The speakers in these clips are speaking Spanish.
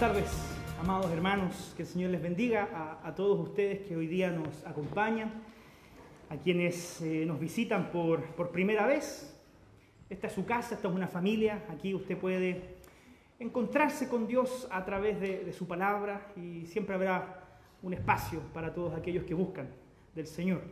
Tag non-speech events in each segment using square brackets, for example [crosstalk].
Tardes, amados hermanos. Que el Señor les bendiga a, a todos ustedes que hoy día nos acompañan, a quienes eh, nos visitan por, por primera vez. Esta es su casa, esta es una familia. Aquí usted puede encontrarse con Dios a través de, de su palabra y siempre habrá un espacio para todos aquellos que buscan del Señor.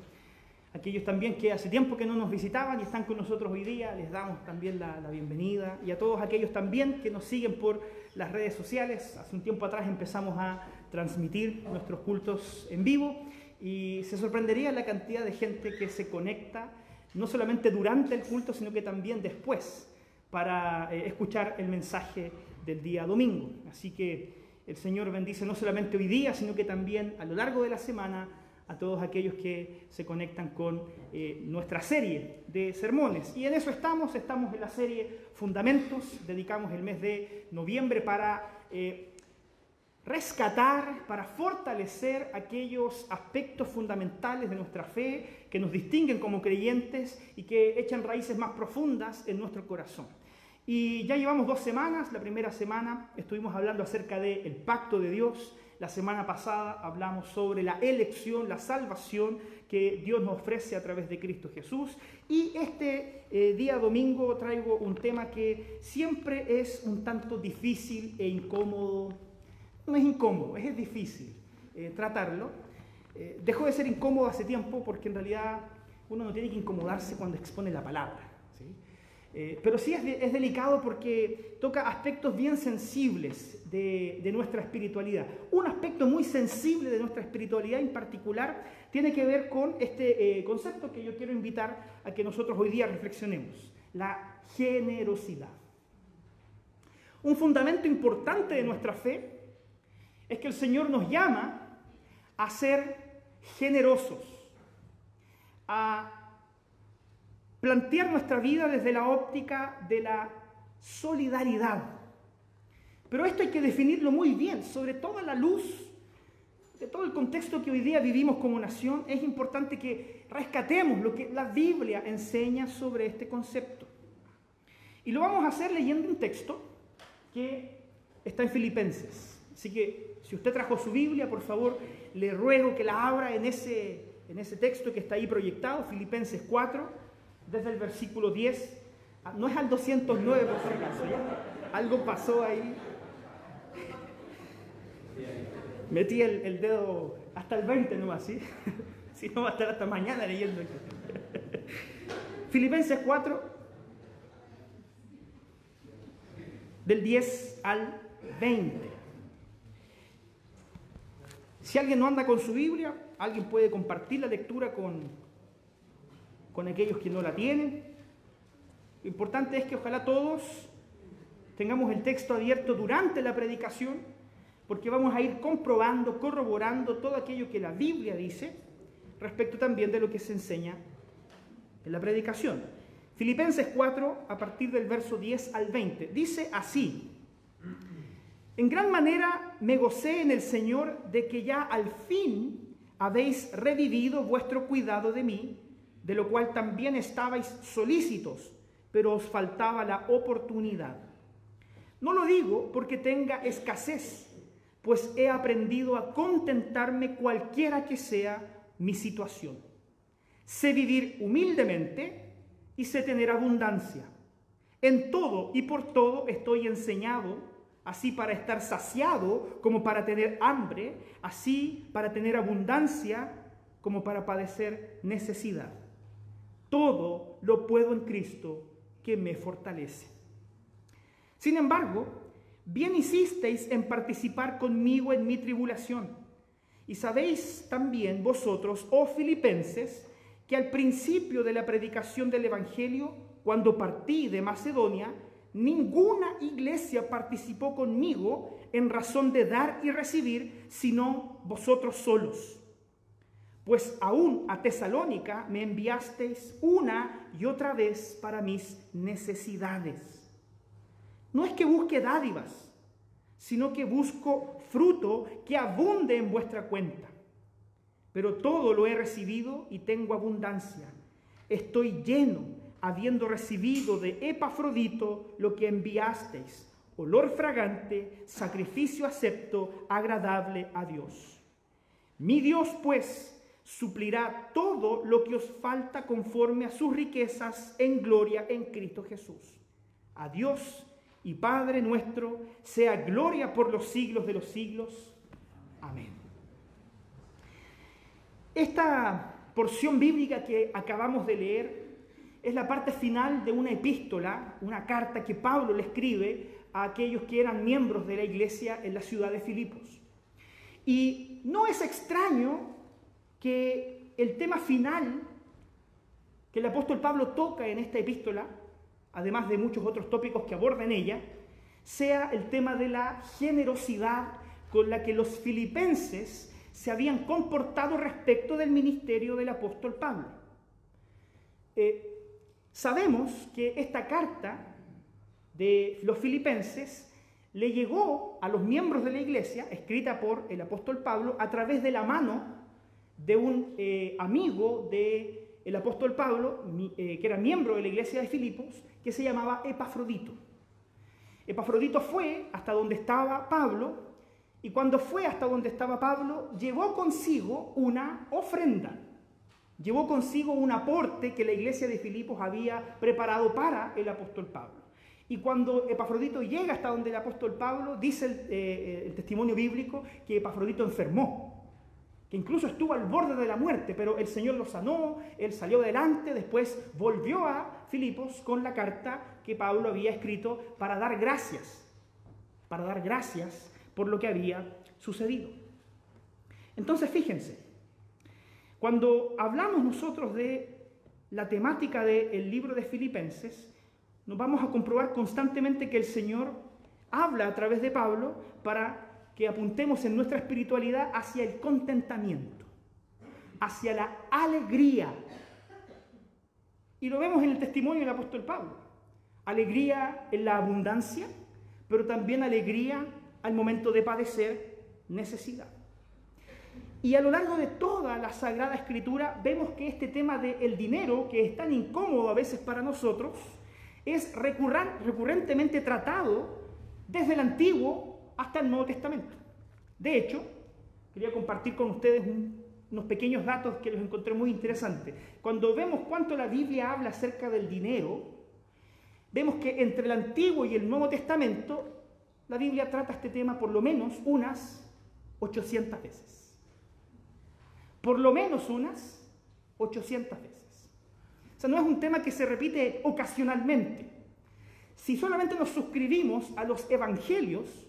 Aquellos también que hace tiempo que no nos visitaban y están con nosotros hoy día, les damos también la, la, bienvenida. Y a todos aquellos también que nos siguen por las redes sociales. Hace un tiempo atrás empezamos a transmitir nuestros cultos en vivo y se sorprendería la cantidad de gente que se conecta, no solamente durante el culto, sino que también después, para eh, escuchar el mensaje del día domingo. Así que el Señor bendice no solamente hoy día, sino que también a lo largo de la semana a todos aquellos que se conectan con eh, nuestra serie de sermones. Y en eso estamos, estamos en la serie Fundamentos, dedicamos el mes de noviembre para eh, rescatar, para fortalecer aquellos aspectos fundamentales de nuestra fe que nos distinguen como creyentes y que echan raíces más profundas en nuestro corazón. Y ya llevamos dos semanas, la primera semana estuvimos hablando acerca del pacto de Dios, la semana pasada hablamos sobre la elección, la salvación que Dios nos ofrece a través de Cristo Jesús. Y este eh, día domingo traigo un tema que siempre es un tanto difícil e incómodo. No es incómodo, es difícil eh, tratarlo. Eh, dejó de ser incómodo hace tiempo porque en realidad uno no tiene que incomodarse cuando expone la palabra. Eh, pero sí es, de, es, delicado porque toca aspectos bien sensibles de, de, nuestra espiritualidad. Un aspecto muy sensible de nuestra espiritualidad en particular tiene que ver con este eh, concepto que yo quiero invitar a que nosotros hoy día reflexionemos, la generosidad. Un fundamento importante de nuestra fe es que el Señor nos llama a ser generosos, a plantear nuestra vida desde la óptica de la solidaridad. Pero esto hay que definirlo muy bien, sobre todo a la luz de todo el contexto que hoy día vivimos como nación, es importante que rescatemos lo que la Biblia enseña sobre este concepto. Y lo vamos a hacer leyendo un texto que está en Filipenses. Así que si usted trajo su Biblia, por favor, le ruego que la abra en ese, en ese texto que está ahí proyectado, Filipenses 4, desde el versículo 10, no es al 209 por si acaso, ¿ya? Algo pasó ahí. Metí el, dedo hasta el 20 no así. si no va a estar hasta mañana leyendo. [laughs] Filipenses 4, del 10 al 20. Si alguien no anda con su Biblia, alguien puede compartir la lectura con, con aquellos que no la tienen. Lo importante es que ojalá todos tengamos el texto abierto durante la predicación, porque vamos a ir comprobando, corroborando todo aquello que la Biblia dice respecto también de lo que se enseña en la predicación. Filipenses 4, a partir del verso 10 al 20, dice así, en gran manera me gocé en el Señor de que ya al fin habéis revivido vuestro cuidado de mí, de lo cual también estabais solícitos, pero os faltaba la oportunidad. No lo digo porque tenga escasez, pues he aprendido a contentarme cualquiera que sea mi situación. Sé vivir humildemente y sé tener abundancia. En todo y por todo estoy enseñado, así para estar saciado como para tener hambre, así para tener abundancia como para padecer necesidad. Todo lo puedo en Cristo que me fortalece. Sin embargo, bien hicisteis en participar conmigo en mi tribulación. Y sabéis también vosotros, oh filipenses, que al principio de la predicación del Evangelio, cuando partí de Macedonia, ninguna iglesia participó conmigo en razón de dar y recibir, sino vosotros solos pues aún a Tesalónica me enviasteis una y otra vez para mis necesidades. No es que busque dádivas, sino que busco fruto que abunde en vuestra cuenta. Pero todo lo he recibido y tengo abundancia. Estoy lleno, habiendo recibido de Epafrodito lo que enviasteis, olor fragante, sacrificio acepto, agradable a Dios. Mi Dios, pues, suplirá todo lo que os falta conforme a sus riquezas en gloria en Cristo Jesús. A Dios y Padre nuestro, sea gloria por los siglos de los siglos. Amén. Esta porción bíblica que acabamos de leer es la parte final de una epístola, una carta que Pablo le escribe a aquellos que eran miembros de la iglesia en la ciudad de Filipos. Y no es extraño que el tema final que el apóstol Pablo toca en esta epístola, además de muchos otros tópicos que aborda en ella, sea el tema de la generosidad con la que los filipenses se habían comportado respecto del ministerio del apóstol Pablo. Eh, sabemos que esta carta de los filipenses le llegó a los miembros de la iglesia, escrita por el apóstol Pablo, a través de la mano de un eh, amigo del el apóstol Pablo, eh, que era miembro de la iglesia de Filipos, que se llamaba Epafrodito. Epafrodito fue hasta donde estaba Pablo, y cuando fue hasta donde estaba Pablo, llevó consigo una ofrenda. Llevó consigo un aporte que la iglesia de Filipos había preparado para el apóstol Pablo. Y cuando Epafrodito llega hasta donde el apóstol Pablo, dice el, eh, el testimonio bíblico que Epafrodito enfermó que incluso estuvo al borde de la muerte, pero el Señor lo sanó, él salió adelante, después volvió a Filipos con la carta que Pablo había escrito para dar gracias, para dar gracias por lo que había sucedido. Entonces, fíjense, cuando hablamos nosotros de la temática del libro de Filipenses, nos vamos a comprobar constantemente que el Señor habla a través de Pablo para que apuntemos en nuestra espiritualidad hacia el contentamiento, hacia la alegría. Y lo vemos en el testimonio del apóstol Pablo. Alegría en la abundancia, pero también alegría al momento de padecer necesidad. Y a lo largo de toda la Sagrada Escritura vemos que este tema del dinero, que es tan incómodo a veces para nosotros, es recurrentemente tratado desde el Antiguo hasta el Nuevo Testamento. De hecho, quería compartir con ustedes unos pequeños datos que los encontré muy interesantes. Cuando vemos cuánto la Biblia habla acerca del dinero, vemos que entre el Antiguo y el Nuevo Testamento, la Biblia trata este tema por lo menos unas 800 veces. Por lo menos unas 800 veces. O sea, no es un tema que se repite ocasionalmente. Si solamente nos suscribimos a los evangelios,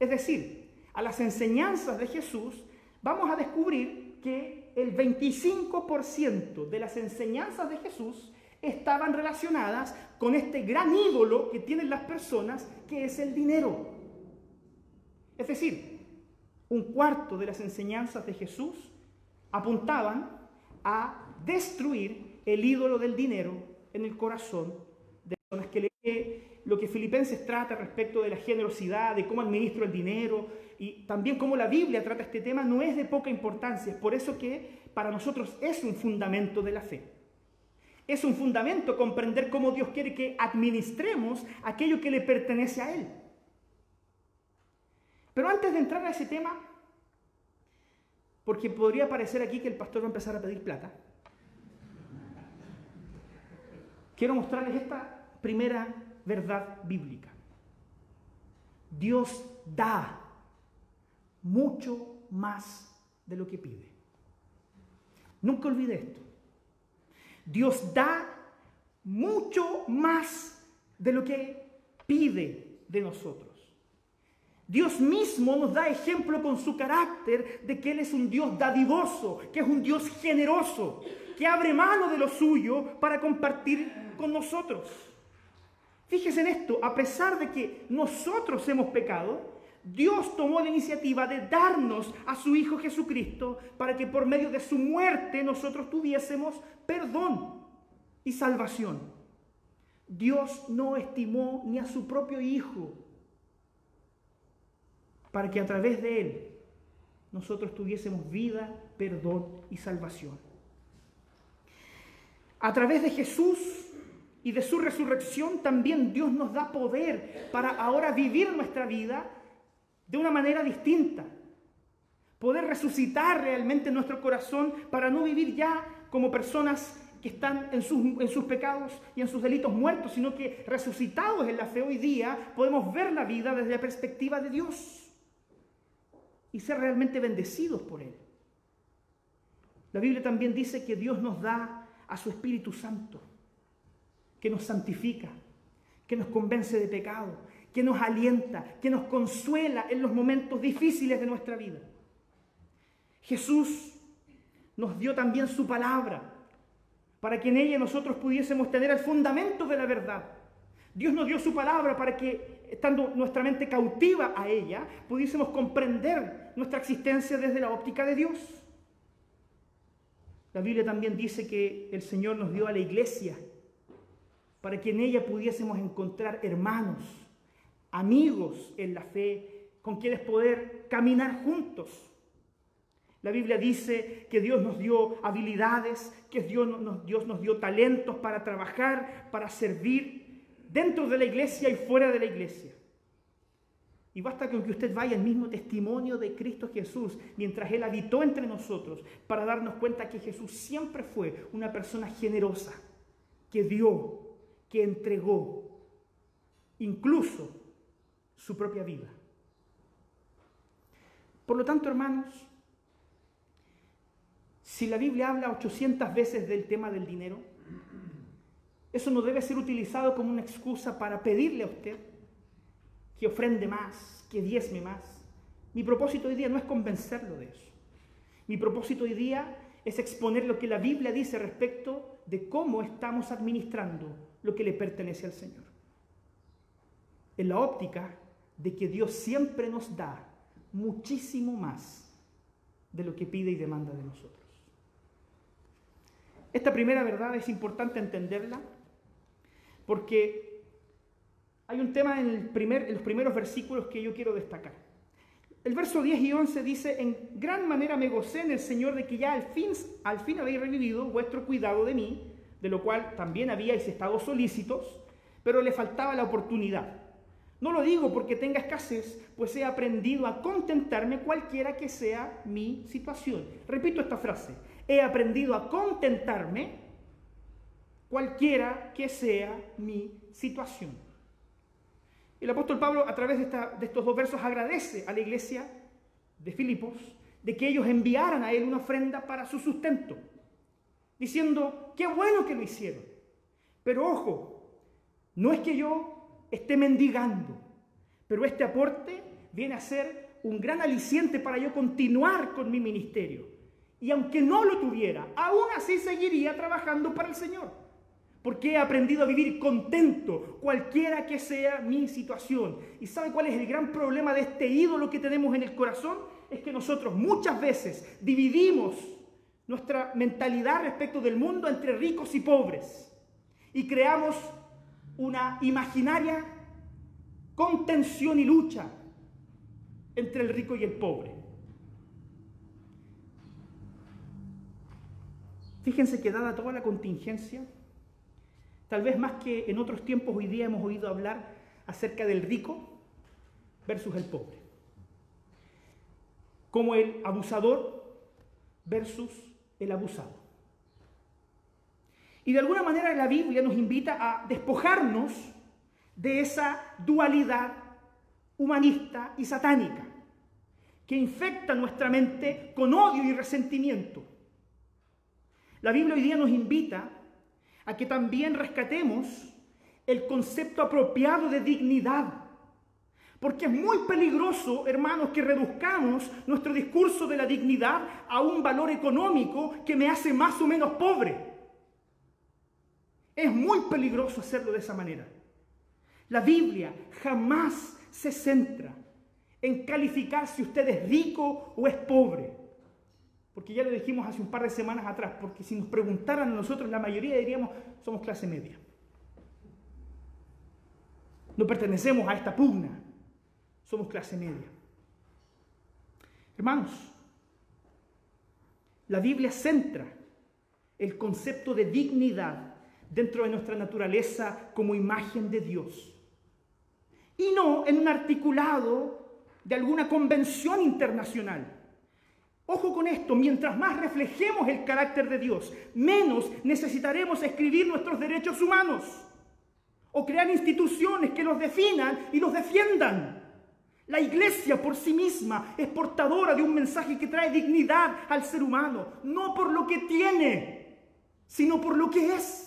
es decir, a las enseñanzas de Jesús, vamos a descubrir que el 25% de las enseñanzas de Jesús estaban relacionadas con este gran ídolo que tienen las personas, que es el dinero. Es decir, un cuarto de las enseñanzas de Jesús apuntaban a destruir el ídolo del dinero en el corazón de personas que le lo que Filipenses trata respecto de la generosidad, de cómo administro el dinero y también cómo la Biblia trata este tema no es de poca importancia. Es por eso que para nosotros es un fundamento de la fe. Es un fundamento comprender cómo Dios quiere que administremos aquello que le pertenece a Él. Pero antes de entrar a ese tema, porque podría parecer aquí que el pastor va a empezar a pedir plata, quiero mostrarles esta primera verdad bíblica. Dios da mucho más de lo que pide. Nunca olvide esto. Dios da mucho más de lo que pide de nosotros. Dios mismo nos da ejemplo con su carácter de que Él es un Dios dadivoso, que es un Dios generoso, que abre mano de lo suyo para compartir con nosotros. Fíjese en esto, a pesar de que nosotros hemos pecado, Dios tomó la iniciativa de darnos a su Hijo Jesucristo para que por medio de su muerte nosotros tuviésemos perdón y salvación. Dios no estimó ni a su propio Hijo para que a través de Él nosotros tuviésemos vida, perdón y salvación. A través de Jesús y de su resurrección también Dios nos da poder para ahora vivir nuestra vida de una manera distinta. Poder resucitar realmente nuestro corazón para no vivir ya como personas que están en sus, sus, pecados y en sus delitos muertos, sino que resucitados en la fe hoy día podemos ver la vida desde la perspectiva de Dios y ser realmente bendecidos por Él. La Biblia también dice que Dios nos da a su Espíritu Santo, que nos santifica, que nos convence de pecado, que nos alienta, que nos consuela en los momentos difíciles de nuestra vida. Jesús nos dio también su palabra para que en ella nosotros pudiésemos tener el fundamento de la verdad. Dios nos dio su palabra para que, estando nuestra mente cautiva a ella, pudiésemos comprender nuestra existencia desde la óptica de Dios. La Biblia también dice que el Señor nos dio a la iglesia para que en ella pudiésemos encontrar hermanos, amigos en la fe, con quienes poder caminar juntos la Biblia dice que Dios nos dio habilidades, que Dios nos, Dios nos dio talentos para trabajar, para servir dentro de la iglesia y fuera de la iglesia. Y basta con que usted vaya al mismo testimonio de Cristo Jesús mientras Él habitó entre nosotros para darnos cuenta que Jesús siempre fue una persona generosa, que dio, que entregó, incluso su propia vida. Por lo tanto, hermanos, si la Biblia habla 800 veces del tema del dinero, eso no debe ser utilizado como una excusa para pedirle a usted que ofrende más, que diezme más. Mi propósito hoy día no es convencerlo de eso. Mi propósito hoy día es exponer lo que la Biblia dice respecto de cómo estamos administrando lo que le pertenece al Señor. En la óptica de que Dios siempre nos da muchísimo más de lo que pide y demanda de nosotros. Esta primera verdad es importante entenderla porque hay un tema en, el primer, los primeros versículos que yo quiero destacar. El verso 10 y 11 dice, en gran manera me gocé en el Señor de que ya al fin, al fin habéis revivido vuestro cuidado de mí, de lo cual también habíais estado solícitos, pero le faltaba la oportunidad. No lo digo porque tenga escasez, pues he aprendido a contentarme cualquiera que sea mi situación. Repito esta frase, he aprendido a contentarme cualquiera que sea mi situación. El apóstol Pablo a través de, de estos dos versos agradece a la iglesia de Filipos de que ellos enviaran a él una ofrenda para su sustento, diciendo, qué bueno que lo hicieron. Pero ojo, no es que yo esté mendigando, pero este aporte viene a ser un gran aliciente para yo continuar con mi ministerio. Y aunque no lo tuviera, aún así seguiría trabajando para el Señor. Porque he aprendido a vivir contento, cualquiera que sea mi situación. ¿Y sabe cuál es el gran problema de este ídolo que tenemos en el corazón? Es que nosotros muchas veces dividimos nuestra mentalidad respecto del mundo entre ricos y pobres. Y creamos una imaginaria contención y lucha entre el rico y el pobre. Fíjense que dada toda la contingencia, tal vez más que en otros tiempos hoy día hemos oído hablar acerca del rico versus el pobre, como el abusador versus el abusado. Y de alguna manera la Biblia nos invita a despojarnos de esa dualidad humanista y satánica que infecta nuestra mente con odio y resentimiento la Biblia hoy día nos invita a que también rescatemos el concepto apropiado de dignidad. Porque es muy peligroso, hermanos, que reduzcamos nuestro discurso de la dignidad a un valor económico que me hace más o menos pobre. Es muy peligroso hacerlo de esa manera. La Biblia jamás se centra en calificar si usted es rico o es pobre. Porque ya lo dijimos hace un par de semanas atrás, porque si nos preguntaran a nosotros, la mayoría diríamos, somos clase media. No pertenecemos a esta pugna, somos clase media. Hermanos, la Biblia centra el concepto de dignidad dentro de nuestra naturaleza como imagen de Dios. Y no en un articulado de alguna convención internacional. Ojo con esto, mientras más reflejemos el carácter de Dios, menos necesitaremos escribir nuestros derechos humanos o crear instituciones que los definan y los defiendan. La iglesia por sí misma es portadora de un mensaje que trae dignidad al ser humano, no por lo que tiene, sino por lo que es.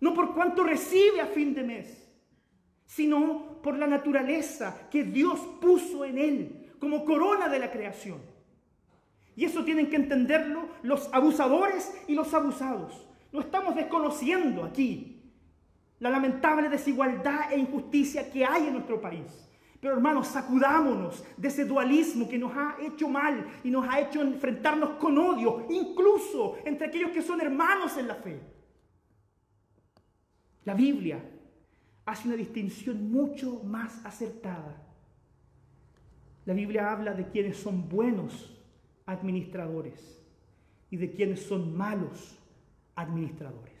No por cuánto recibe a fin de mes, sino por la naturaleza que Dios puso en él como corona de la creación. Y eso tienen que entenderlo los abusadores y los abusados. No estamos desconociendo aquí la lamentable desigualdad e injusticia que hay en nuestro país. Pero hermanos, sacudámonos de ese dualismo que nos ha hecho mal y nos ha hecho enfrentarnos con odio, incluso entre aquellos que son hermanos en la fe. La Biblia hace una distinción mucho más acertada. La Biblia habla de quienes son buenos administradores y de quienes son malos administradores.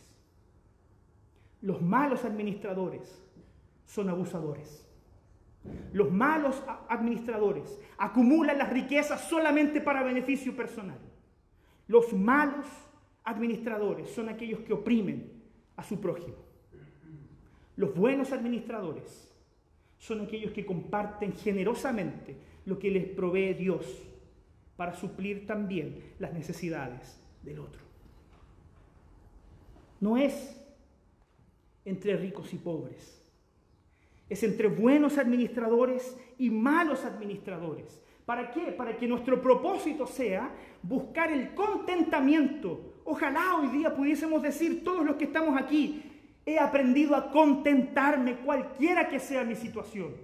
Los malos administradores son abusadores. Los malos administradores acumulan las riquezas solamente para beneficio personal. Los malos administradores son aquellos que oprimen a su prójimo. Los buenos administradores son aquellos que comparten generosamente lo que les provee Dios para suplir también las necesidades del otro. No es entre ricos y pobres es entre buenos administradores y malos administradores. ¿Para qué? Para que nuestro propósito sea buscar el contentamiento. Ojalá hoy día pudiésemos decir todos los que estamos aquí, he aprendido a contentarme cualquiera que sea mi situación.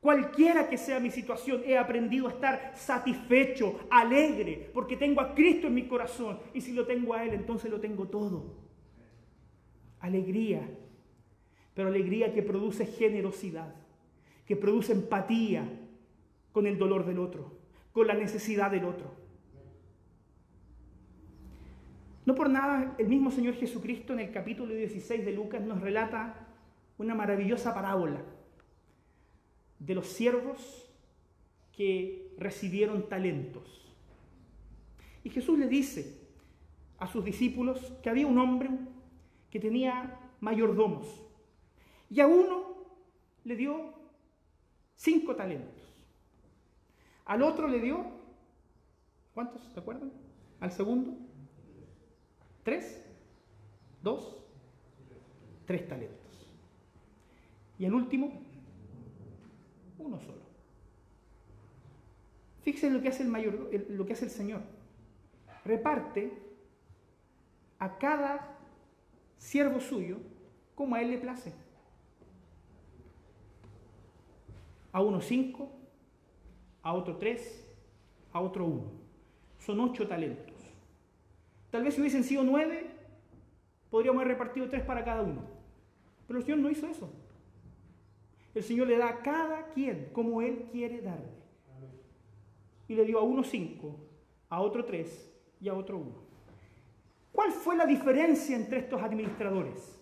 Cualquiera que sea mi situación, he aprendido a estar satisfecho, alegre, porque tengo a Cristo en mi corazón. Y si lo tengo a Él, entonces lo tengo todo. Alegría, pero alegría que produce generosidad, que produce empatía con el dolor del otro, con la necesidad del otro. No por nada el mismo Señor Jesucristo en el capítulo 16 de Lucas nos relata una maravillosa parábola de los siervos que recibieron talentos. Y Jesús le dice a sus discípulos que había un hombre que tenía mayordomos y a uno le dio cinco talentos. Al otro le dio, ¿cuántos? ¿Se acuerdan? Al segundo, tres, dos, tres talentos. Y al último, uno solo. Fíjense lo que hace el mayor, lo que hace el Señor. Reparte a cada siervo suyo como a él le place. A uno cinco, a otro tres, a otro uno. Son ocho talentos. Tal vez si hubiesen sido nueve, podríamos haber repartido tres para cada uno. Pero el Señor no hizo eso. El Señor le da a cada quien como Él quiere darle. Y le dio a uno cinco, a otro tres y a otro uno. ¿Cuál fue la diferencia entre estos administradores?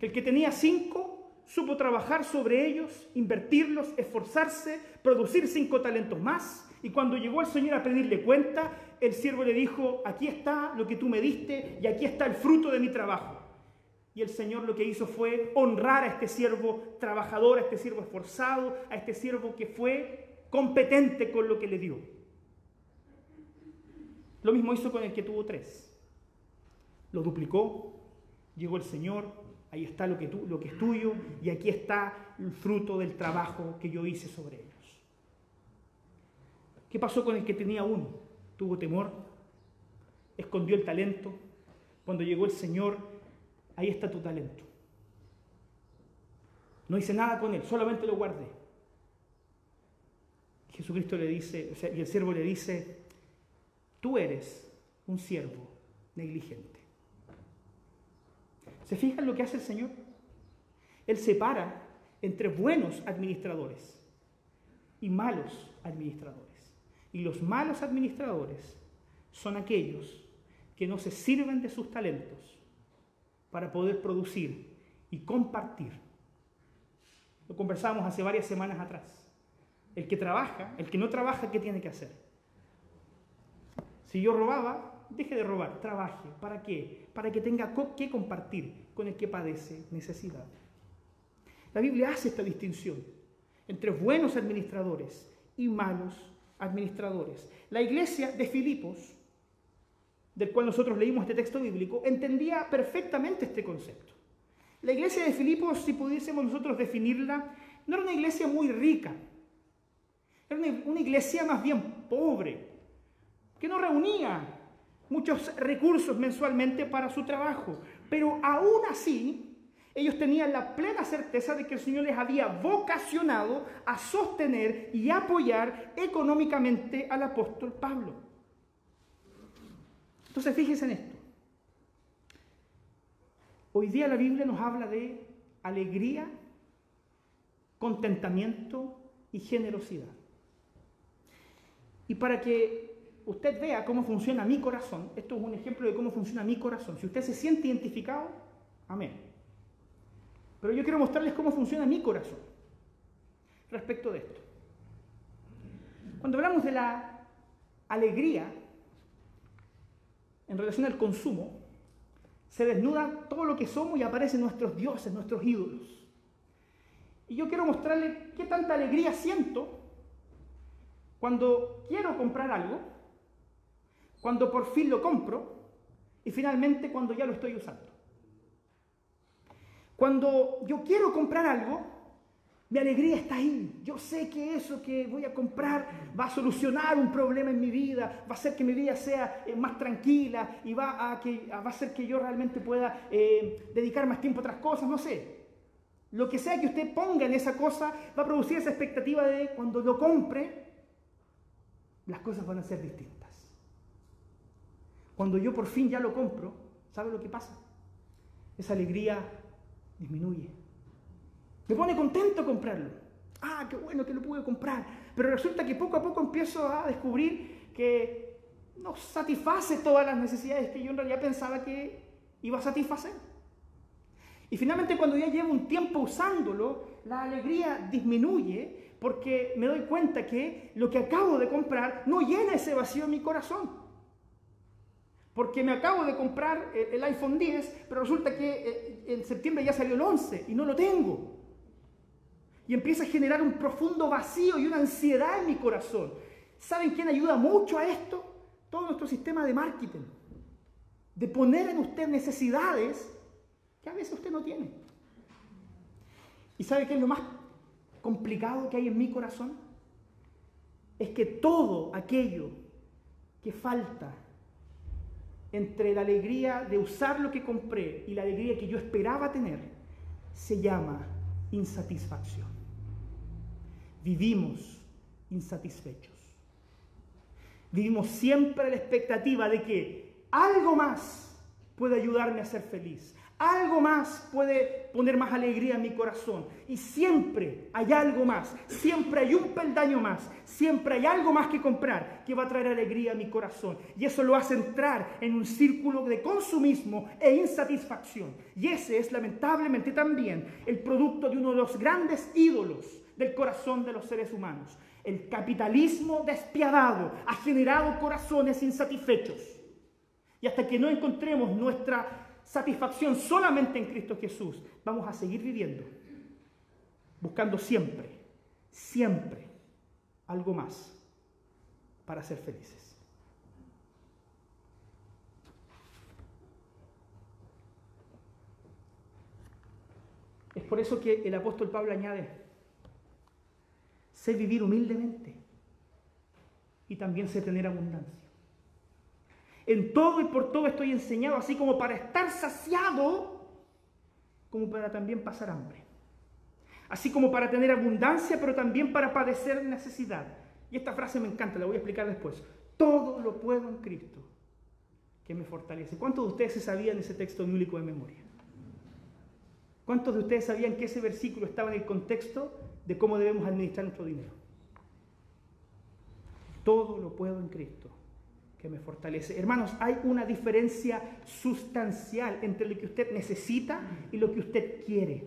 Que el que tenía cinco supo trabajar sobre ellos, invertirlos, esforzarse, producir cinco talentos más. Y cuando llegó el Señor a pedirle cuenta, el siervo le dijo, aquí está lo que tú me diste y aquí está el fruto de mi trabajo. Y el Señor lo que hizo fue honrar a este siervo trabajador, a este siervo esforzado, a este siervo que fue competente con lo que le dio. Lo mismo hizo con el que tuvo tres. Lo duplicó, llegó el Señor, Ahí está lo que, tú, lo que es tuyo y aquí está el fruto del trabajo que yo hice sobre ellos. ¿Qué pasó con el que tenía uno? Tuvo temor, escondió el talento. Cuando llegó el Señor, ahí está tu talento. No hice nada con él, solamente lo guardé. Jesucristo le dice, y el siervo le dice, tú eres un siervo negligente. ¿Se fijan lo que hace el Señor? Él separa entre buenos administradores y malos administradores. Y los malos administradores son aquellos que no se sirven de sus talentos para poder producir y compartir. Lo conversamos hace varias semanas atrás. El que trabaja, el que no trabaja, ¿qué tiene que hacer? Si yo robaba, deje de robar, trabaje. ¿Para qué? Para que tenga que compartir con el que padece necesidad. La Biblia hace esta distinción entre buenos administradores y malos administradores. La iglesia de Filipos, del cual nosotros leímos este texto bíblico, entendía perfectamente este concepto. La iglesia de Filipos, si pudiésemos nosotros definirla, no era una iglesia muy rica, era una iglesia más bien pobre, que no reunía muchos recursos mensualmente para su trabajo, pero aún así ellos tenían la plena certeza de que el Señor les había vocacionado a sostener y apoyar económicamente al apóstol Pablo. Entonces fíjense en esto. Hoy día la Biblia nos habla de alegría, contentamiento y generosidad. Y para que usted vea cómo funciona mi corazón, esto es un ejemplo de cómo funciona mi corazón. Si usted se siente identificado, amén. Pero yo quiero mostrarles cómo funciona mi corazón respecto de esto. Cuando hablamos de la alegría en relación al consumo, se desnuda todo lo que somos y aparecen nuestros dioses, nuestros ídolos. Y yo quiero mostrarles qué tanta alegría siento cuando quiero comprar algo, cuando por fin lo compro y finalmente cuando ya lo estoy usando. Cuando yo quiero comprar algo, mi alegría está ahí. Yo sé que eso que voy a comprar va a solucionar un problema en mi vida, va a hacer que mi vida sea eh, más tranquila y va a, que, va a hacer que yo realmente pueda eh, dedicar más tiempo a otras cosas, no sé. Lo que sea que usted ponga en esa cosa va a producir esa expectativa de cuando lo compre, las cosas van a ser distintas. Cuando yo por fin ya lo compro, ¿sabe lo que pasa? Esa alegría disminuye. Me pone contento comprarlo. Ah, qué bueno que lo pude comprar. Pero resulta que poco a poco empiezo a descubrir que no satisface todas las necesidades que yo en realidad pensaba que iba a satisfacer. Y finalmente cuando ya llevo un tiempo usándolo, la alegría disminuye porque me doy cuenta que lo que acabo de comprar no llena ese vacío en mi corazón. Porque me acabo de comprar eh, el iPhone 10, pero resulta que eh, en septiembre ya salió el 11 y no lo tengo. Y empieza a generar un profundo vacío y una ansiedad en mi corazón. ¿Saben quién ayuda mucho a esto? Todo nuestro sistema de marketing. De poner en usted necesidades que a veces usted no tiene. ¿Y sabe qué es lo más complicado que hay en mi corazón? Es que todo aquello que falta entre la alegría de usar lo que compré y la alegría que yo esperaba tener, se llama insatisfacción. Vivimos insatisfechos. Vivimos siempre la expectativa de que algo más puede ayudarme a ser feliz. Algo más puede poner más alegría en mi corazón. Y siempre hay algo más. Siempre hay un peldaño más. Siempre hay algo más que comprar que va a traer alegría a mi corazón. Y eso lo hace entrar en un círculo de consumismo e insatisfacción. Y ese es lamentablemente también el producto de uno de los grandes ídolos del corazón de los seres humanos. El capitalismo despiadado ha generado corazones insatisfechos. Y hasta que no encontremos nuestra satisfacción solamente en Cristo Jesús, vamos a seguir viviendo, buscando siempre, siempre algo más para ser felices. Es por eso que el apóstol Pablo añade, sé vivir humildemente y también sé tener abundancia. En todo y por todo estoy enseñado, así como para estar saciado, como para también pasar hambre. Así como para tener abundancia, pero también para padecer necesidad. Y esta frase me encanta, la voy a explicar después. Todo lo puedo en Cristo, que me fortalece. ¿Cuántos de ustedes se sabían ese texto bíblico de memoria? ¿Cuántos de ustedes sabían que ese versículo estaba en el contexto de cómo debemos administrar nuestro dinero? Todo lo puedo en Cristo que me fortalece. Hermanos, hay una diferencia sustancial entre lo que usted necesita y lo que usted quiere.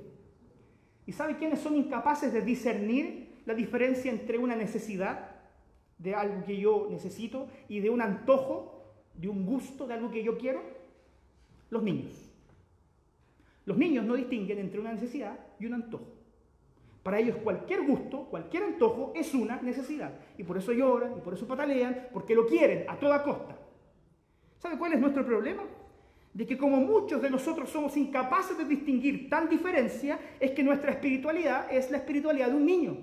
¿Y sabe quiénes son incapaces de discernir la diferencia entre una necesidad de algo que yo necesito y de un antojo, de un gusto, de algo que yo quiero? Los niños. Los niños no distinguen entre una necesidad y un antojo. Para ellos cualquier gusto, cualquier antojo es una necesidad. Y por eso lloran y por eso patalean, porque lo quieren a toda costa. ¿Sabe cuál es nuestro problema? De que como muchos de nosotros somos incapaces de distinguir tal diferencia, es que nuestra espiritualidad es la espiritualidad de un niño.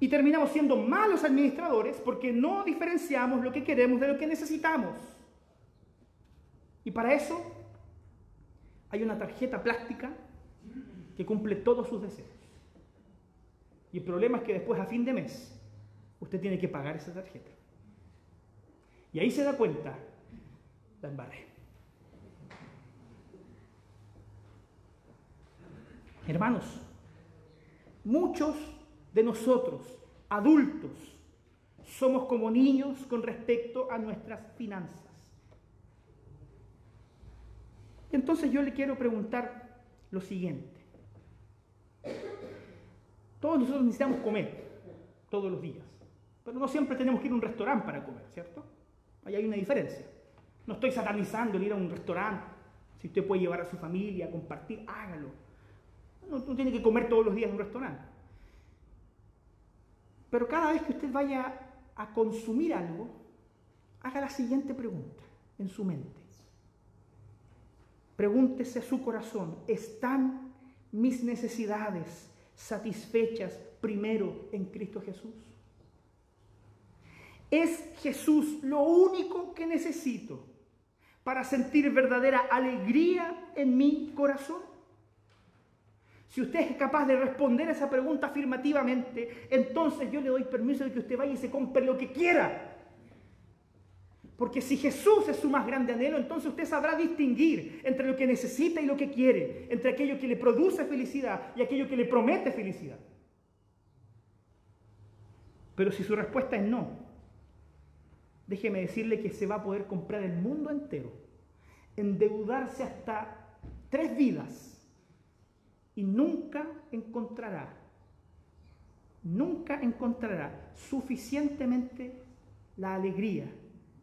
Y terminamos siendo malos administradores porque no diferenciamos lo que queremos de lo que necesitamos. Y para eso hay una tarjeta plástica que cumple todos sus deseos. Y el problema es que después a fin de mes usted tiene que pagar esa tarjeta. Y ahí se da cuenta, la embarré. Hermanos, muchos de nosotros, adultos, somos como niños con respecto a nuestras finanzas. Entonces yo le quiero preguntar lo siguiente. Todos nosotros necesitamos comer todos los días, pero no siempre tenemos que ir a un restaurante para comer, ¿cierto? Ahí hay una diferencia. No estoy satanizando el ir a un restaurante. Si usted puede llevar a su familia, compartir, hágalo. No, no tiene que comer todos los días en un restaurante. Pero cada vez que usted vaya a consumir algo, haga la siguiente pregunta en su mente. Pregúntese a su corazón, ¿están mis necesidades satisfechas primero en Cristo Jesús? ¿Es Jesús lo único que necesito para sentir verdadera alegría en mi corazón? Si usted es capaz de responder esa pregunta afirmativamente, entonces yo le doy permiso de que usted vaya y se compre lo que quiera. Porque si Jesús es su más grande anhelo, entonces usted sabrá distinguir entre lo que necesita y lo que quiere, entre aquello que le produce felicidad y aquello que le promete felicidad. Pero si su respuesta es no, déjeme decirle que se va a poder comprar el mundo entero, endeudarse hasta tres vidas y nunca encontrará, nunca encontrará suficientemente la alegría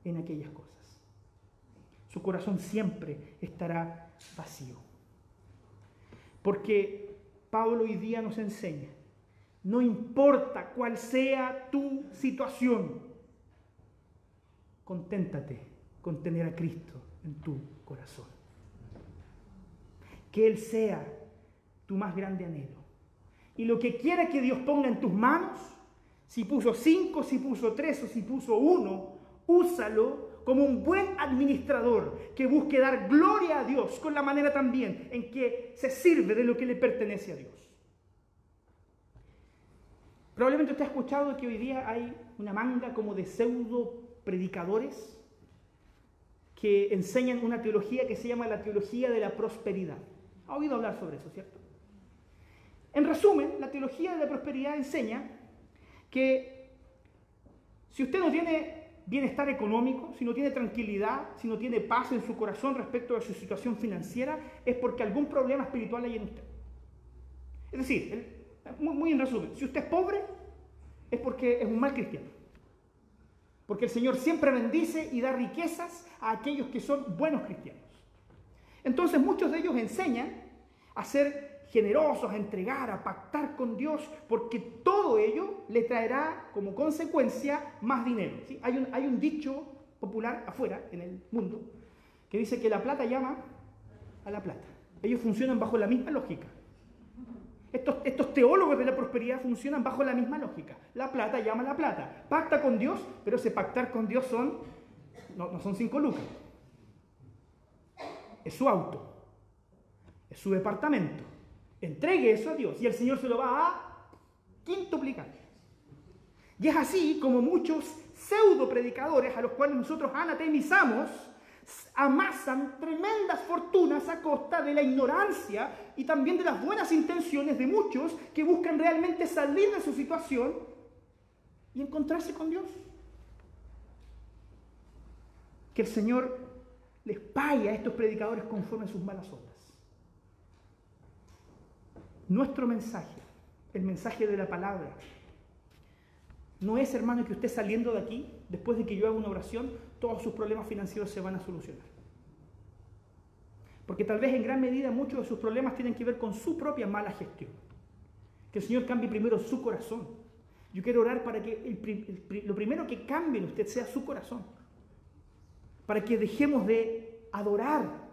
en aquellas cosas. Su corazón siempre estará vacío. Porque Pablo hoy día nos enseña, no importa cuál sea tu situación, conténtate con tener a Cristo en tu corazón. Que Él sea tu más grande anhelo. Y lo que quiera que Dios ponga en tus manos, si puso cinco, si puso tres o si puso uno, úsalo como un buen administrador que busque dar gloria a Dios con la manera también en que se sirve de lo que le pertenece a Dios. Probablemente usted ha escuchado que hoy día hay una manga como de pseudo predicadores que enseñan una teología que se llama la teología de la prosperidad. ¿Ha oído hablar sobre eso, cierto? En resumen, la teología de la prosperidad enseña que si usted no tiene bienestar económico, si no tiene tranquilidad, si no tiene paz en su corazón respecto a su situación financiera, es porque algún problema espiritual hay en usted. Es decir, muy, muy en resumen, si usted es pobre, es porque es un mal cristiano. Porque el Señor siempre bendice y da riquezas a aquellos que son buenos cristianos. Entonces muchos de ellos enseñan a ser generosos, a entregar, a pactar con Dios, porque todo ello le traerá como consecuencia más dinero. Hay, un, hay un dicho popular afuera, en el mundo, que dice que la plata llama a la plata. Ellos funcionan bajo la misma lógica. Estos, estos, teólogos de la prosperidad funcionan bajo la misma lógica. La plata llama a la plata. Pacta con Dios, pero ese pactar con Dios son, no, no son cinco lucas. Es su auto. Es su departamento Entregue eso a Dios y el Señor se lo va a quintuplicar. Y es así como muchos pseudo predicadores a los cuales nosotros anatemizamos amasan tremendas fortunas a costa de la ignorancia y también de las buenas intenciones de muchos que buscan realmente salir de su situación y encontrarse con Dios. que el Señor les pague a estos predicadores conforme a sus malas obras. Nuestro mensaje, el mensaje de la palabra, no es, hermano, que usted saliendo de aquí, después de que yo haga una oración, todos sus problemas financieros se van a solucionar. Porque tal vez en gran medida muchos de sus problemas tienen que ver con su propia mala gestión. Que el Señor cambie primero su corazón. Yo quiero orar para que lo primero que cambie en usted sea su corazón. Para que dejemos de adorar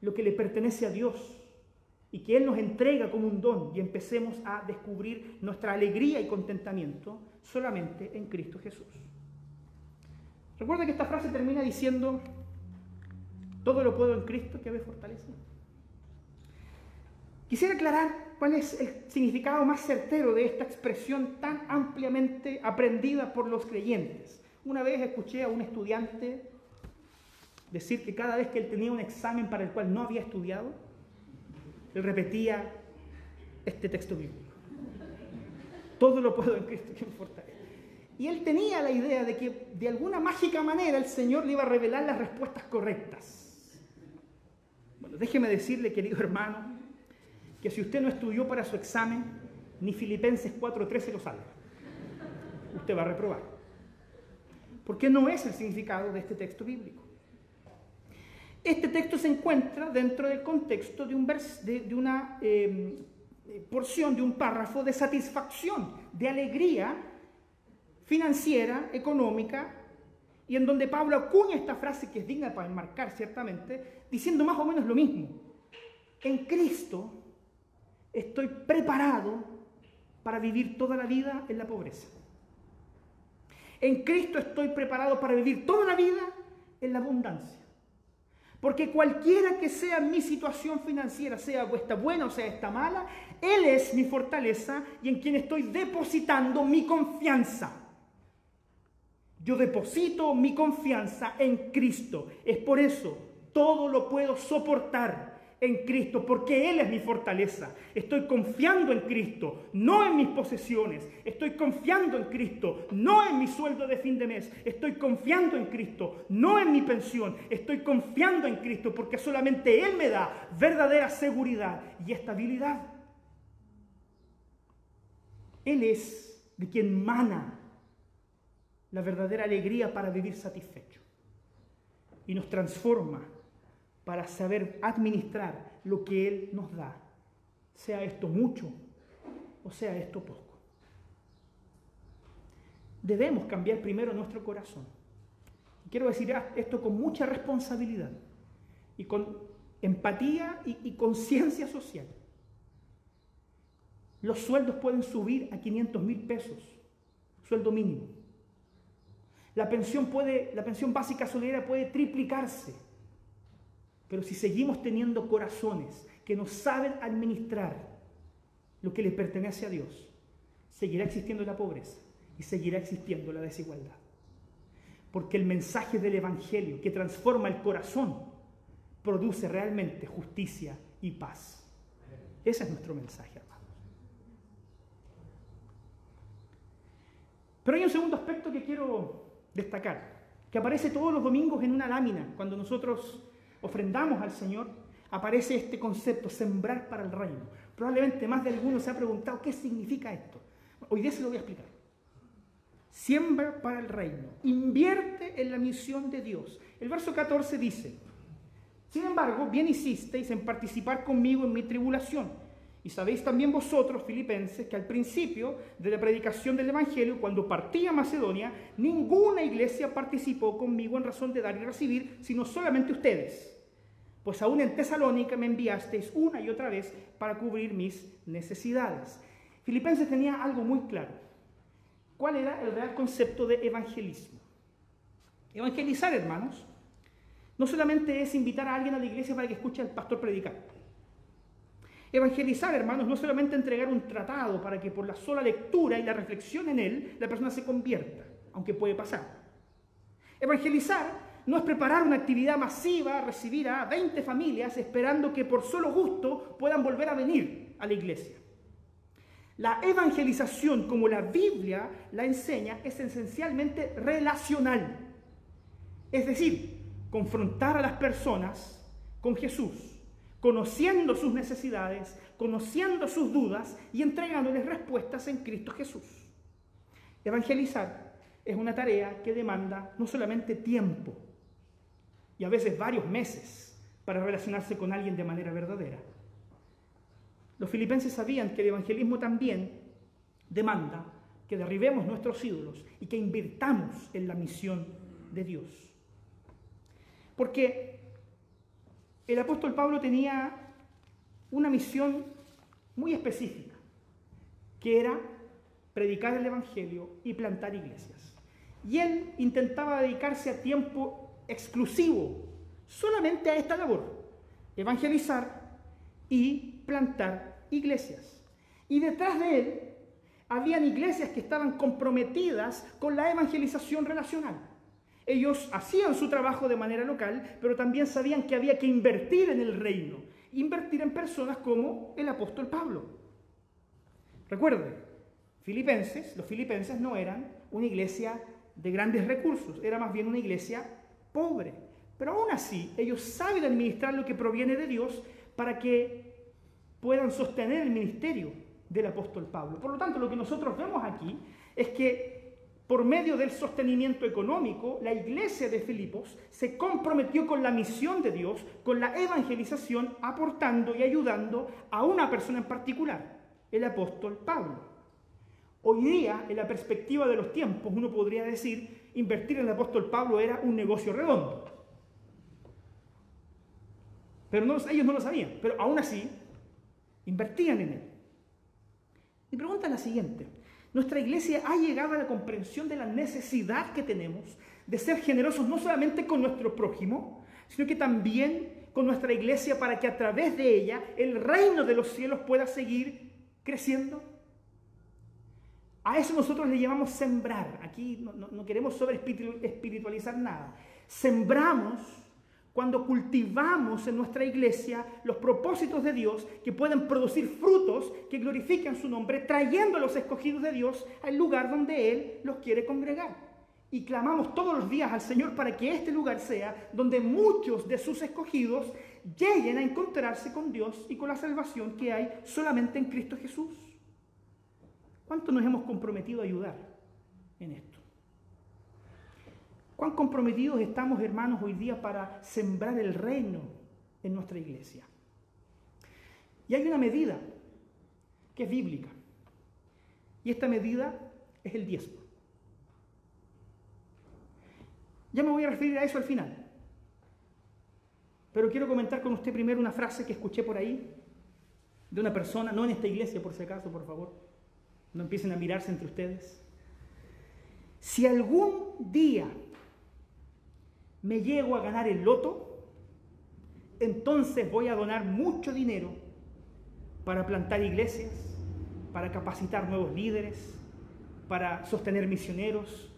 lo que le pertenece a Dios y que Él nos entrega como un don y empecemos a descubrir nuestra alegría y contentamiento solamente en Cristo Jesús. Recuerda que esta frase termina diciendo, todo lo puedo en Cristo que me fortalece. Quisiera aclarar cuál es el significado más certero de esta expresión tan ampliamente aprendida por los creyentes. Una vez escuché a un estudiante decir que cada vez que él tenía un examen para el cual no había estudiado, repetía este texto bíblico. Todo lo puedo en Cristo que me fortalece. Y él tenía la idea de que de alguna mágica manera el Señor le iba a revelar las respuestas correctas. Bueno, déjeme decirle, querido hermano, que si usted no estudió para su examen, ni Filipenses 4.13 lo salva. Usted va a reprobar. Porque no es el significado de este texto bíblico. Este texto se encuentra dentro del contexto de, un de, una em, porción, de un párrafo de satisfacción, de alegría financiera, económica, y en donde Pablo acuña esta frase que es digna para enmarcar ciertamente, diciendo más o menos lo mismo. En Cristo estoy preparado para vivir toda la vida en la pobreza. En Cristo estoy preparado para vivir toda la vida en la abundancia. Porque cualquiera que sea mi situación financiera, sea esta buena o sea esta mala, Él es mi fortaleza y en quien estoy depositando mi confianza. Yo deposito mi confianza en Cristo. Es por eso, todo lo puedo soportar en Cristo, porque Él es mi fortaleza. Estoy confiando en Cristo, no en mis posesiones. Estoy confiando en Cristo, no en mi sueldo de fin de mes. Estoy confiando en Cristo, no en mi pensión. Estoy confiando en Cristo, porque solamente Él me da verdadera seguridad y estabilidad. Él es de quien mana la verdadera alegría para vivir satisfecho. Y nos transforma para saber administrar lo que Él nos da, sea esto mucho o sea esto poco. Debemos cambiar primero nuestro corazón. Quiero decir esto con mucha responsabilidad y con empatía y, y conciencia social. Los sueldos pueden subir a 500 mil pesos, sueldo mínimo. La pensión, puede, la pensión básica solidaria puede triplicarse. Pero si seguimos teniendo corazones que no saben administrar lo que les pertenece a Dios, seguirá existiendo la pobreza y seguirá existiendo la desigualdad. Porque el mensaje del Evangelio que transforma el corazón produce realmente justicia y paz. Ese es nuestro mensaje, hermanos. Pero hay un segundo aspecto que quiero destacar, que aparece todos los domingos en una lámina, cuando nosotros ofrendamos al Señor, aparece este concepto, sembrar para el reino. Probablemente más de alguno se ha preguntado qué significa esto. Hoy día se lo voy a explicar. Siembra para el reino, invierte en la misión de Dios. El verso 14 dice, sin embargo, bien hicisteis en participar conmigo en mi tribulación y sabéis también vosotros, filipenses, que al principio de la predicación del Evangelio, cuando partí a Macedonia, ninguna iglesia participó conmigo en razón de dar y recibir, sino solamente ustedes. Pues aún en Tesalónica me enviasteis una y otra vez para cubrir mis necesidades. Filipenses tenía algo muy claro. ¿Cuál era el real concepto de evangelismo? Evangelizar, hermanos, no solamente es invitar a alguien a la iglesia para que escuche al pastor predicar. Evangelizar, hermanos, no solamente entregar un tratado para que por la sola lectura y la reflexión en él la persona se convierta, aunque puede pasar. Evangelizar no es preparar una actividad masiva, recibir a 20 familias esperando que por solo gusto puedan volver a venir a la iglesia. La evangelización, como la Biblia la enseña, es esencialmente relacional. Es decir, confrontar a las personas con Jesús, conociendo sus necesidades, conociendo sus dudas y entregándoles respuestas en Cristo Jesús. Evangelizar es una tarea que demanda no solamente tiempo, y a veces varios meses para relacionarse con alguien de manera verdadera. Los filipenses sabían que el evangelismo también demanda que derribemos nuestros ídolos y que invirtamos en la misión de Dios. Porque el apóstol Pablo tenía una misión muy específica, que era predicar el Evangelio y plantar iglesias. Y él intentaba dedicarse a tiempo exclusivo solamente a esta labor, evangelizar y plantar iglesias. Y detrás de él habían iglesias que estaban comprometidas con la evangelización relacional. Ellos hacían su trabajo de manera local, pero también sabían que había que invertir en el reino, invertir en personas como el apóstol Pablo. Recuerden, filipenses, los filipenses no eran una iglesia de grandes recursos, era más bien una iglesia pobre. Pero aún así, ellos saben administrar lo que proviene de Dios para que puedan sostener el ministerio del apóstol Pablo. Por lo tanto, lo que nosotros vemos aquí es que por medio del sostenimiento económico, la iglesia de Filipos se comprometió con la misión de Dios, con la evangelización, aportando y ayudando a una persona en particular, el apóstol Pablo. Hoy día, en la perspectiva de los tiempos, uno podría decir, invertir en el apóstol Pablo era un negocio redondo. Pero ellos no lo sabían, pero aún así, invertían en él. Mi pregunta es la siguiente. Nuestra iglesia ha llegado a la comprensión de la necesidad que tenemos de ser generosos no solamente con nuestro prójimo, sino que también con nuestra iglesia para que a través de ella el reino de los cielos pueda seguir creciendo. A eso nosotros le llamamos sembrar. Aquí no, no queremos sobre espiritualizar nada. Sembramos cuando cultivamos en nuestra iglesia los propósitos de Dios que pueden producir frutos que glorifiquen su nombre, trayendo a los escogidos de Dios al lugar donde Él los quiere congregar. Y clamamos todos los días al Señor para que este lugar sea donde muchos de sus escogidos lleguen a encontrarse con Dios y con la salvación que hay solamente en Cristo Jesús. ¿Cuánto nos hemos comprometido a ayudar en esto? ¿Cuán comprometidos estamos, hermanos, hoy día para sembrar el reino en nuestra iglesia? Y hay una medida que es bíblica. Y esta medida es el diezmo. Ya me voy a referir a eso al final. Pero quiero comentar con usted primero una frase que escuché por ahí de una persona, no en esta iglesia por si acaso, por favor. No empiecen a mirarse entre ustedes. Si algún día me llego a ganar el loto, entonces voy a donar mucho dinero para plantar iglesias, para capacitar nuevos líderes, para sostener misioneros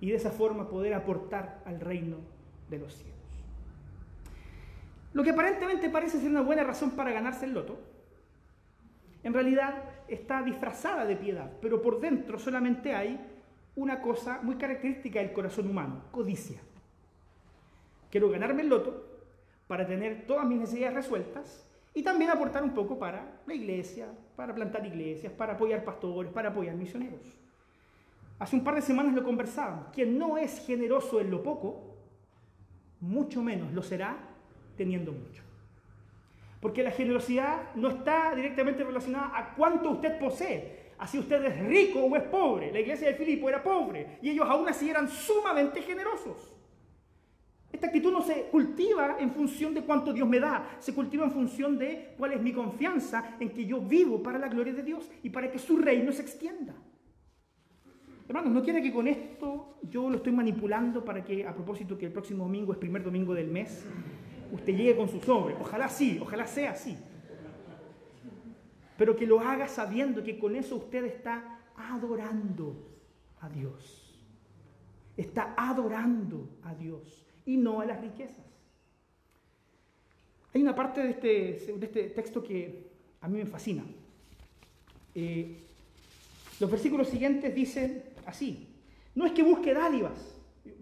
y de esa forma poder aportar al reino de los cielos. Lo que aparentemente parece ser una buena razón para ganarse el loto, en realidad está disfrazada de piedad, pero por dentro solamente hay una cosa muy característica del corazón humano, codicia. Quiero ganarme el loto para tener todas mis necesidades resueltas y también aportar un poco para la iglesia, para plantar iglesias, para apoyar pastores, para apoyar misioneros. Hace un par de semanas lo conversábamos. Quien no es generoso en lo poco, mucho menos lo será teniendo mucho. Porque la generosidad no está directamente relacionada a cuánto usted posee. Así usted es rico o es pobre. La iglesia de Filipo era pobre y ellos aún así eran sumamente generosos. Esta actitud no se cultiva en función de cuánto Dios me da, se cultiva en función de cuál es mi confianza en que yo vivo para la gloria de Dios y para que su reino se extienda. Hermanos, no quiere que con esto yo lo estoy manipulando para que, a propósito que el próximo domingo es primer domingo del mes, usted llegue con su sobre. Ojalá sí, ojalá sea así. Pero que lo haga sabiendo que con eso usted está adorando a Dios. Está adorando a Dios y no a las riquezas. Hay una parte de este, de este texto que a mí me fascina. Eh, los versículos siguientes dicen así, no es que busque dádivas,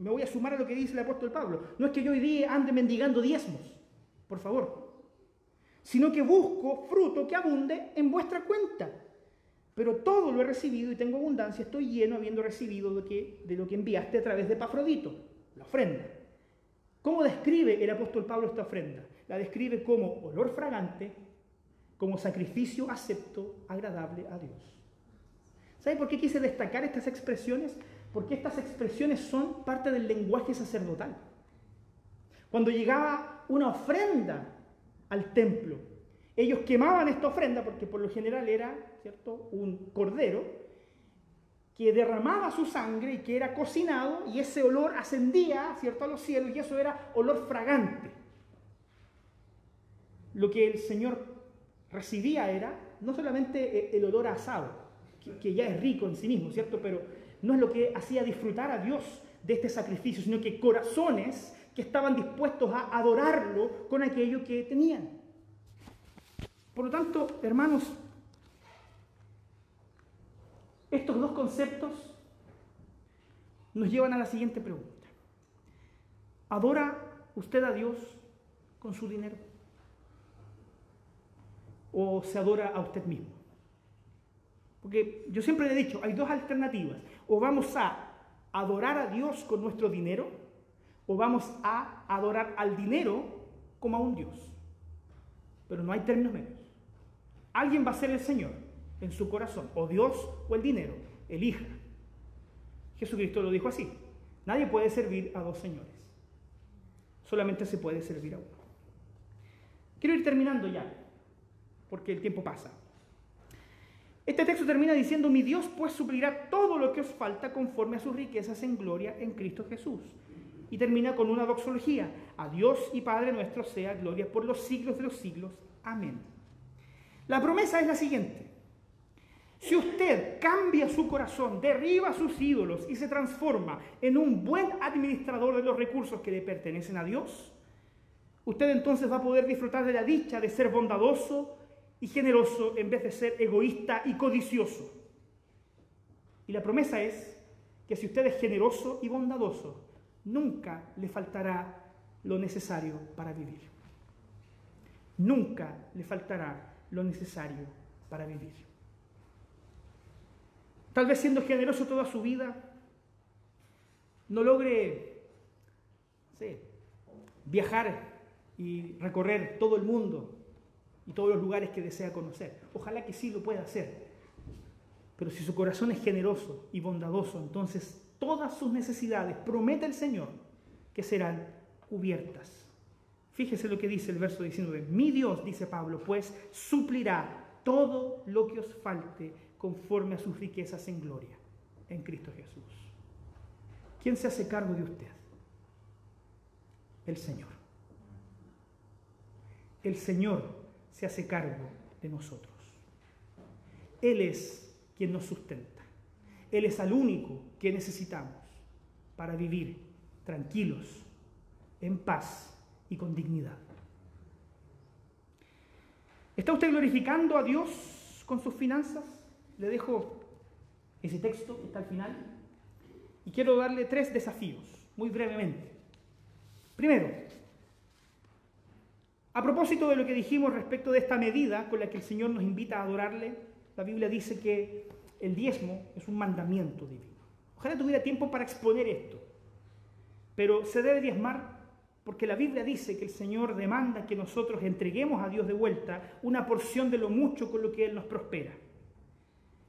Me voy a sumar a lo que dice el apóstol Pablo. No es que yo hoy día ande mendigando diezmos, por favor, sino que busco fruto que abunde en vuestra cuenta. Pero todo lo he recibido y tengo abundancia, estoy lleno habiendo recibido de, lo que enviaste a través de Pafrodito, la ofrenda. ¿Cómo describe el apóstol Pablo esta ofrenda? La describe como olor fragante, como sacrificio acepto, agradable a Dios. ¿Sabe por qué quise destacar estas expresiones? Porque estas expresiones son parte del lenguaje sacerdotal. Cuando llegaba una ofrenda al templo, ellos quemaban esta ofrenda, porque por lo general era ¿cierto? un cordero, que derramaba su sangre y que era cocinado, y ese olor ascendía ¿cierto? a los cielos, y eso era olor fragante. Lo que el Señor recibía era no solamente el olor a asado, que, ya es rico en sí mismo, ¿cierto? Pero no es lo que hacía disfrutar a Dios de este sacrificio, sino que corazones que estaban dispuestos a adorarlo con aquello que tenían. Por lo tanto, hermanos, estos dos conceptos nos llevan a la siguiente pregunta. ¿Adora usted a Dios con su dinero? o se adora a usted mismo. Porque yo siempre le he dicho, hay dos alternativas. O vamos a adorar a Dios con nuestro dinero, o vamos a adorar al dinero como a un Dios. Pero no hay términos medios. Alguien va a ser el Señor en su corazón, o Dios o el dinero. Elija. Jesucristo lo dijo así. Nadie puede servir a dos señores. Solamente se puede servir a uno. Quiero ir terminando ya porque el tiempo pasa. Este texto termina diciendo, mi Dios pues suplirá todo lo que os falta conforme a sus riquezas en gloria en Cristo Jesús. Y termina con una doxología, a Dios y Padre nuestro sea gloria por los siglos de los siglos. Amén. La promesa es la siguiente. Si usted cambia su corazón, derriba sus ídolos y se transforma en un buen administrador de los recursos que le pertenecen a Dios, usted entonces va a poder disfrutar de la dicha de ser bondadoso, y generoso en vez de ser egoísta y codicioso. Y la promesa es que si usted es generoso y bondadoso, nunca le faltará lo necesario para vivir. Nunca le faltará lo necesario para vivir. Tal vez siendo generoso toda su vida, no logre viajar y recorrer todo el mundo y todos los lugares que desea conocer. Ojalá que sí lo pueda hacer. Pero si su corazón es generoso y bondadoso, entonces todas sus necesidades, promete el Señor, que serán cubiertas. Fíjese lo que dice el verso 19. Mi Dios, dice Pablo, pues suplirá todo lo que os falte conforme a sus riquezas en gloria en Cristo Jesús. ¿Quién se hace cargo de usted? El Señor. El Señor se hace cargo de nosotros. Él es quien nos sustenta. Él es el único que necesitamos para vivir tranquilos, en paz y con dignidad. ¿Está usted glorificando a Dios con sus finanzas? Le dejo ese texto, está al final, y quiero darle tres desafíos, muy brevemente. Primero, a propósito de lo que dijimos respecto de esta medida con la que el Señor nos invita a adorarle, la Biblia dice que el diezmo es un mandamiento divino. Ojalá tuviera tiempo para exponer esto, pero se debe diezmar porque la Biblia dice que el Señor demanda que nosotros entreguemos a Dios de vuelta una porción de lo mucho con lo que Él nos prospera.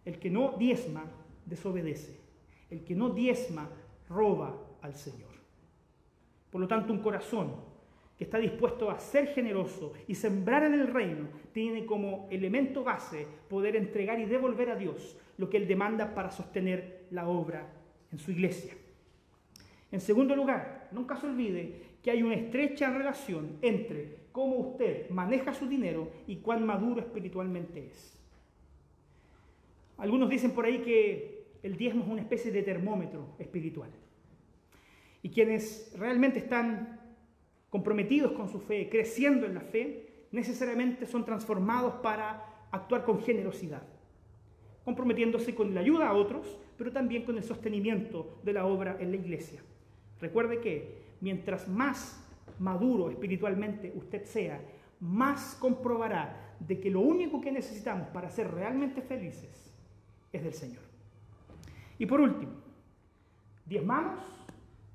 El que no diezma, desobedece. El que no diezma, roba al Señor. Por lo tanto, un corazón está dispuesto a ser generoso y sembrar en el reino, tiene como elemento base poder entregar y devolver a Dios lo que Él demanda para sostener la obra en su iglesia. En segundo lugar, nunca se olvide que hay una estrecha relación entre cómo usted maneja su dinero y cuán maduro espiritualmente es. Algunos dicen por ahí que el diezmo es una especie de termómetro espiritual. Y quienes realmente están comprometidos con su fe, creciendo en la fe, necesariamente son transformados para actuar con generosidad, comprometiéndose con la ayuda a otros, pero también con el sostenimiento de la obra en la iglesia. Recuerde que mientras más maduro espiritualmente usted sea, más comprobará de que lo único que necesitamos para ser realmente felices es del Señor. Y por último, diezmamos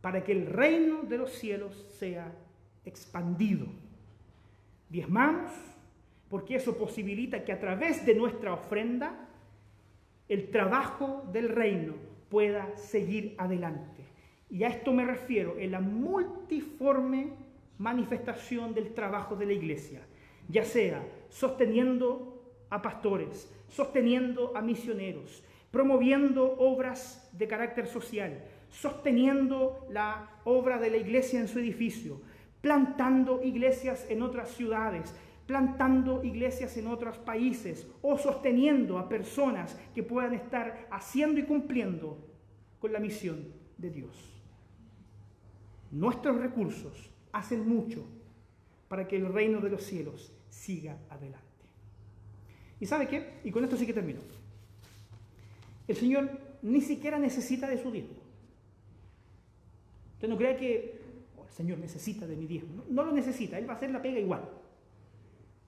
para que el reino de los cielos sea expandido. Diezmamos porque eso posibilita que a través de nuestra ofrenda el trabajo del reino pueda seguir adelante. Y a esto me refiero en la multiforme manifestación del trabajo de la iglesia, ya sea sosteniendo a pastores, sosteniendo a misioneros, promoviendo obras de carácter social, sosteniendo la obra de la iglesia en su edificio, plantando iglesias en otras ciudades, plantando iglesias en otros países o sosteniendo a personas que puedan estar haciendo y cumpliendo con la misión de Dios. Nuestros recursos hacen mucho para que el reino de los cielos siga adelante. ¿Y sabe qué? Y con esto sí que termino. El Señor ni siquiera necesita de su diezmo. Usted no crea que el Señor necesita de mi diezmo. No, lo necesita, Él va a hacer la pega igual.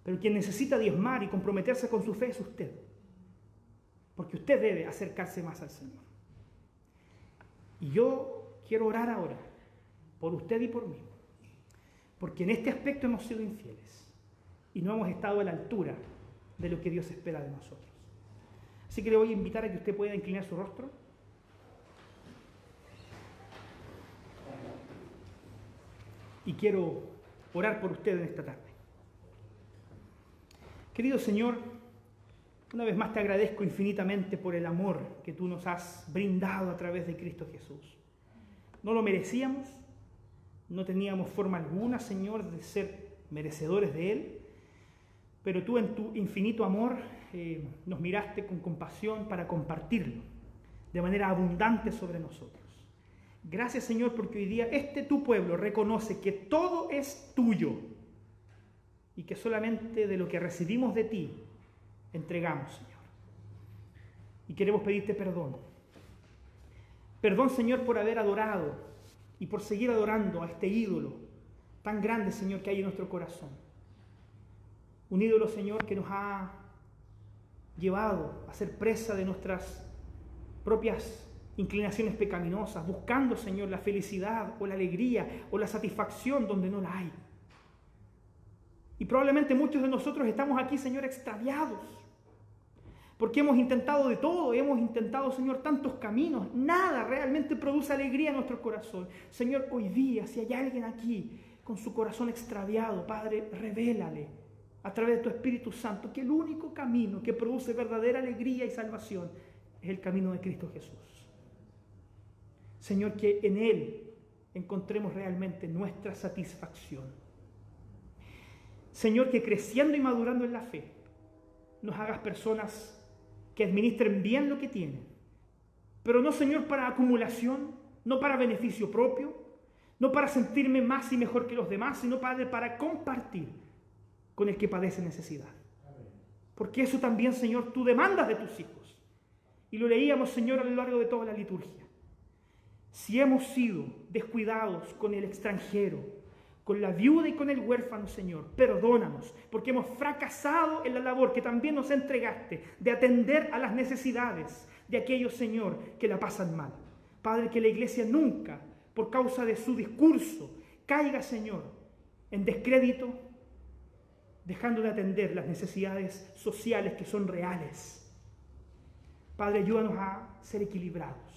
Pero quien necesita diezmar y comprometerse con su fe es usted. Porque usted debe acercarse más al Señor. Y yo quiero orar ahora por usted y por mí. Porque en este aspecto hemos sido infieles y no hemos estado a la altura de lo que Dios espera de nosotros. Así que le voy a invitar a que usted pueda inclinar su rostro. Y quiero orar por usted en esta tarde. Querido Señor, una vez más te agradezco infinitamente por el amor que tú nos has brindado a través de Cristo Jesús. No lo merecíamos, no teníamos forma alguna, Señor, de ser merecedores de Él, pero tú en tu infinito amor eh, nos miraste con compasión para compartirlo de manera abundante sobre nosotros. Gracias Señor porque hoy día este tu pueblo reconoce que todo es tuyo y que solamente de lo que recibimos de ti entregamos, Señor. Y queremos pedirte perdón. Perdón, Señor, por haber adorado y por seguir adorando a este ídolo tan grande, Señor, que hay en nuestro corazón. Un ídolo, Señor, que nos ha llevado a ser presa de nuestras propias inclinaciones pecaminosas, buscando, Señor, la felicidad o la alegría o la satisfacción donde no la hay. Y probablemente muchos de nosotros estamos aquí, Señor, extraviados. Porque hemos intentado de todo, hemos intentado, Señor, tantos caminos. Nada realmente produce alegría en nuestro corazón. Señor, hoy día, si hay alguien aquí con su corazón extraviado, Padre, revélale a través de tu Espíritu Santo que el único camino que produce verdadera alegría y salvación es el camino de Cristo Jesús. Señor, que en Él encontremos realmente nuestra satisfacción. Señor, que creciendo y madurando en la fe, nos hagas personas que administren bien lo que tienen. Pero no, Señor, para acumulación, no para beneficio propio, no para sentirme más y mejor que los demás, sino, Padre, para compartir con el que padece necesidad. Porque eso también, Señor, tú demandas de tus hijos. Y lo leíamos, Señor, a lo largo de toda la liturgia. Si hemos sido descuidados con el extranjero, con la viuda y con el huérfano, Señor. Perdónanos, porque hemos fracasado en la labor que también nos entregaste de atender a las necesidades de aquellos, Señor, que la pasan mal. Padre, que la iglesia nunca, por causa de su discurso, caiga, Señor, en descrédito, dejando de atender las necesidades sociales que son reales. Padre, ayúdanos a ser equilibrados.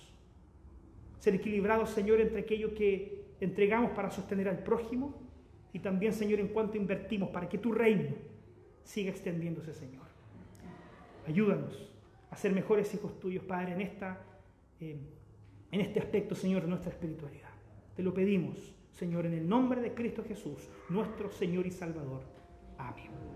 Ser equilibrados, Señor, entre aquello que entregamos para sostener al prójimo y también, Señor, en cuanto invertimos para que tu reino siga extendiéndose, Señor. Ayúdanos a ser mejores hijos tuyos, Padre, en, esta, eh, en este aspecto, Señor, de nuestra espiritualidad. Te lo pedimos, Señor, en el nombre de Cristo Jesús, nuestro Señor y Salvador. Amén.